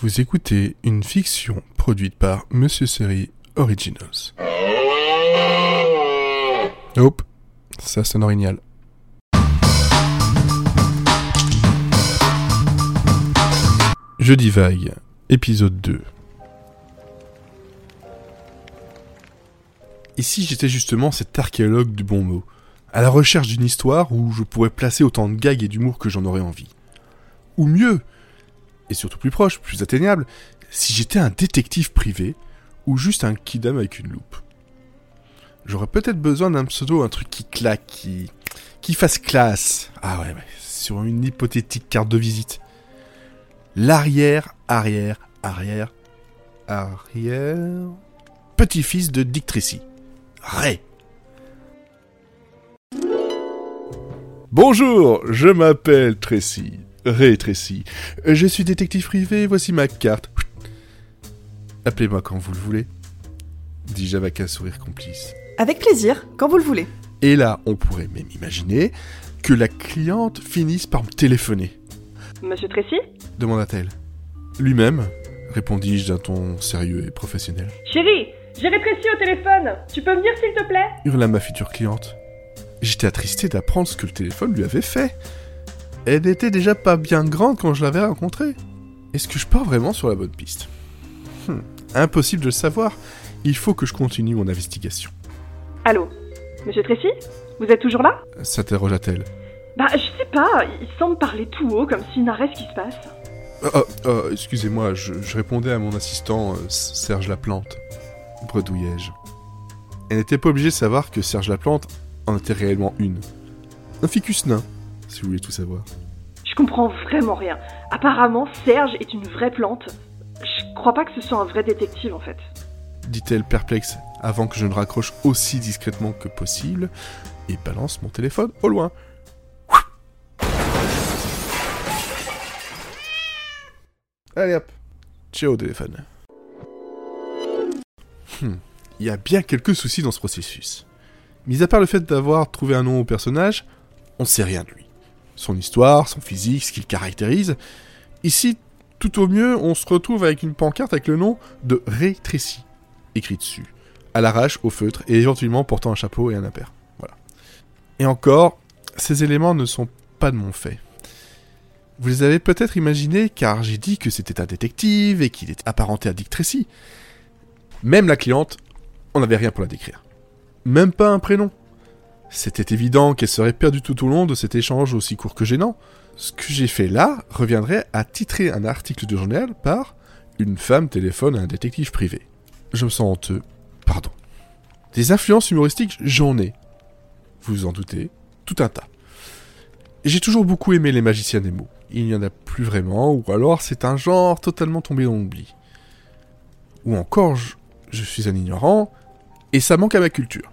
Vous écoutez une fiction produite par Monsieur Série Originals. Hop, ça sonne orignal. Jeudi vague, épisode 2. Ici j'étais justement cet archéologue du bon mot, à la recherche d'une histoire où je pourrais placer autant de gags et d'humour que j'en aurais envie? Ou mieux, et surtout plus proche, plus atteignable, si j'étais un détective privé ou juste un kidam avec une loupe. J'aurais peut-être besoin d'un pseudo, un truc qui claque, qui, qui fasse classe. Ah ouais, ouais, sur une hypothétique carte de visite. L'arrière, arrière, arrière, arrière. Petit-fils de Dick Tracy. Ray. Bonjour, je m'appelle Tracy. Tracy. Je suis détective privé, voici ma carte. Appelez-moi quand vous le voulez. Dis-je avec un sourire complice. Avec plaisir, quand vous le voulez. Et là, on pourrait même imaginer que la cliente finisse par me téléphoner. Monsieur Tracy? demanda-t-elle. Lui-même, répondis-je d'un ton sérieux et professionnel. Chérie, j'ai Tracy au téléphone. Tu peux venir s'il te plaît? Hurla ma future cliente. J'étais attristé d'apprendre ce que le téléphone lui avait fait. Elle n'était déjà pas bien grande quand je l'avais rencontrée. Est-ce que je pars vraiment sur la bonne piste? Hmm, Impossible de le savoir. Il faut que je continue mon investigation. Allô? Monsieur Tracy? Vous êtes toujours là? S'interrogea-t-elle. Bah, je sais pas, il semble parler tout haut comme s'il n'arrête ce qui se passe. Ah, ah, ah, excusez-moi, je, je répondais à mon assistant, euh, Serge Laplante. Bredouillai-je. Elle n'était pas obligée de savoir que Serge Laplante en était réellement une. Un ficus nain, si vous voulez tout savoir. Je comprends vraiment rien. Apparemment, Serge est une vraie plante. Je crois pas que ce soit un vrai détective en fait. dit-elle perplexe avant que je ne raccroche aussi discrètement que possible et balance mon téléphone au loin. Allez hop, ciao téléphone. Hmm, Il y a bien quelques soucis dans ce processus. Mis à part le fait d'avoir trouvé un nom au personnage, on sait rien de lui. Son histoire, son physique, ce qu'il caractérise. Ici, tout au mieux, on se retrouve avec une pancarte avec le nom de Ray Tracy, écrit dessus, à l'arrache, au feutre, et éventuellement portant un chapeau et un impair. Voilà. Et encore, ces éléments ne sont pas de mon fait. Vous les avez peut-être imaginés car j'ai dit que c'était un détective et qu'il était apparenté à Dick Tracy. Même la cliente, on n'avait rien pour la décrire. Même pas un prénom. C'était évident qu'elle serait perdue tout au long de cet échange aussi court que gênant. Ce que j'ai fait là reviendrait à titrer un article de journal par Une femme téléphone à un détective privé. Je me sens honteux, pardon. Des influences humoristiques, j'en ai. Vous vous en doutez, tout un tas. J'ai toujours beaucoup aimé les magiciens des mots. Il n'y en a plus vraiment, ou alors c'est un genre totalement tombé dans l'oubli. Ou encore, je, je suis un ignorant, et ça manque à ma culture.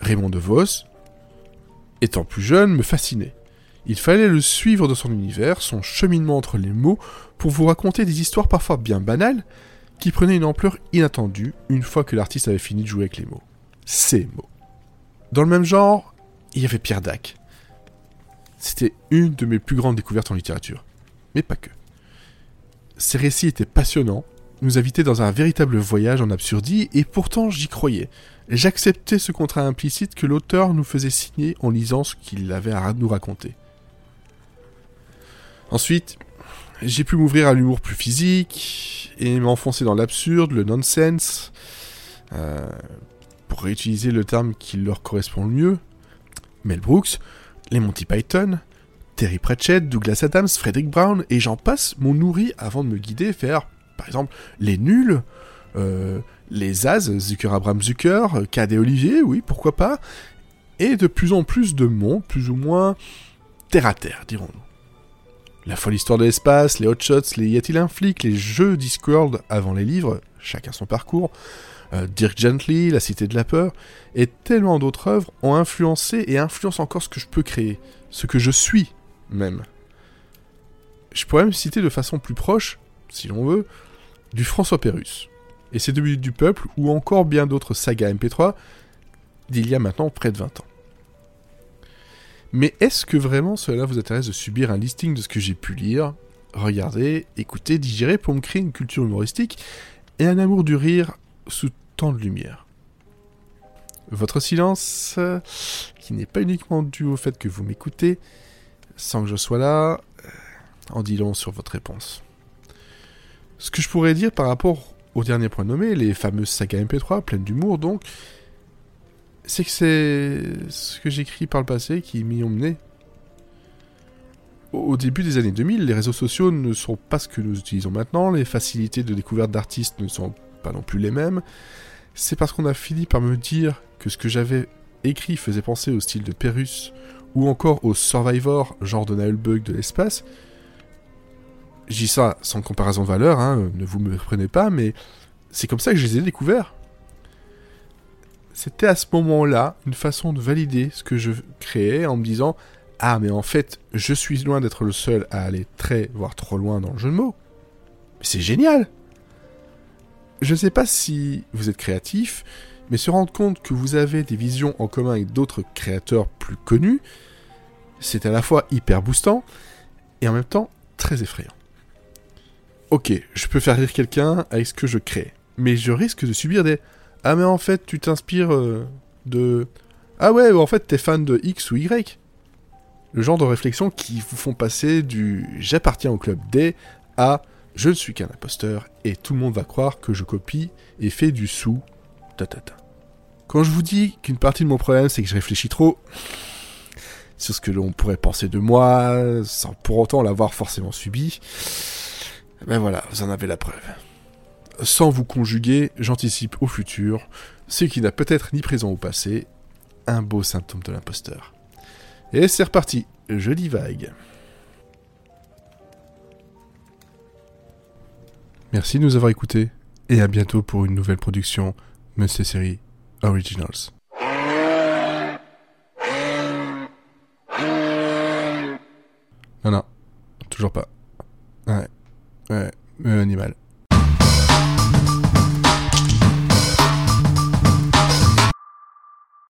Raymond DeVos, étant plus jeune, me fascinait. Il fallait le suivre dans son univers, son cheminement entre les mots, pour vous raconter des histoires parfois bien banales, qui prenaient une ampleur inattendue une fois que l'artiste avait fini de jouer avec les mots. Ces mots. Dans le même genre, il y avait Pierre Dac. C'était une de mes plus grandes découvertes en littérature. Mais pas que. Ses récits étaient passionnants, nous invitaient dans un véritable voyage en absurdie, et pourtant j'y croyais. J'acceptais ce contrat implicite que l'auteur nous faisait signer en lisant ce qu'il avait à nous raconter. Ensuite, j'ai pu m'ouvrir à l'humour plus physique et m'enfoncer dans l'absurde, le nonsense, euh, pour réutiliser le terme qui leur correspond le mieux. Mel Brooks, les Monty Python, Terry Pratchett, Douglas Adams, Frederick Brown, et j'en passe, m'ont nourri avant de me guider vers, par exemple, les nuls, les As, Zucker Abraham Zucker, Cadet Olivier, oui, pourquoi pas, et de plus en plus de monde, plus ou moins terre à terre, dirons-nous. La folle histoire de l'espace, les hot shots, les Y a-t-il un flic, les jeux Discworld avant les livres, chacun son parcours, euh, Dirk Gently, La Cité de la Peur, et tellement d'autres œuvres ont influencé et influencent encore ce que je peux créer, ce que je suis même. Je pourrais même citer de façon plus proche, si l'on veut, du François Pérus, et ses minutes du peuple, ou encore bien d'autres sagas MP3 d'il y a maintenant près de 20 ans. Mais est-ce que vraiment cela vous intéresse de subir un listing de ce que j'ai pu lire regarder, écouter, digérer pour me créer une culture humoristique et un amour du rire sous tant de lumière? Votre silence, qui n'est pas uniquement dû au fait que vous m'écoutez, sans que je sois là, euh, en dit long sur votre réponse. Ce que je pourrais dire par rapport au dernier point nommé, les fameuses sagas MP3, pleines d'humour donc, c'est que c'est ce que j'écris par le passé qui m'y ont mené. Au début des années 2000, les réseaux sociaux ne sont pas ce que nous utilisons maintenant, les facilités de découverte d'artistes ne sont pas non plus les mêmes. C'est parce qu'on a fini par me dire que ce que j'avais écrit faisait penser au style de Pérus ou encore au Survivor, genre de Bug de l'espace. Je dis ça sans comparaison de valeur, hein, ne vous me prenez pas, mais c'est comme ça que je les ai découverts. C'était à ce moment-là une façon de valider ce que je créais en me disant Ah, mais en fait, je suis loin d'être le seul à aller très, voire trop loin dans le jeu de mots. C'est génial Je ne sais pas si vous êtes créatif, mais se rendre compte que vous avez des visions en commun avec d'autres créateurs plus connus, c'est à la fois hyper boostant et en même temps très effrayant. Ok, je peux faire rire quelqu'un avec ce que je crée, mais je risque de subir des ah mais en fait tu t'inspires euh, de... Ah ouais, en fait t'es fan de X ou Y. Le genre de réflexion qui vous font passer du j'appartiens au club D à je ne suis qu'un imposteur et tout le monde va croire que je copie et fais du sous. Ta, ta, ta. Quand je vous dis qu'une partie de mon problème c'est que je réfléchis trop sur ce que l'on pourrait penser de moi sans pour autant l'avoir forcément subi, ben voilà, vous en avez la preuve sans vous conjuguer, j'anticipe au futur, ce qui n'a peut-être ni présent au passé, un beau symptôme de l'imposteur. Et c'est reparti, je vague. Merci de nous avoir écoutés, et à bientôt pour une nouvelle production Monsieur Série Originals. Non, non, toujours pas. Ouais, ouais, animal.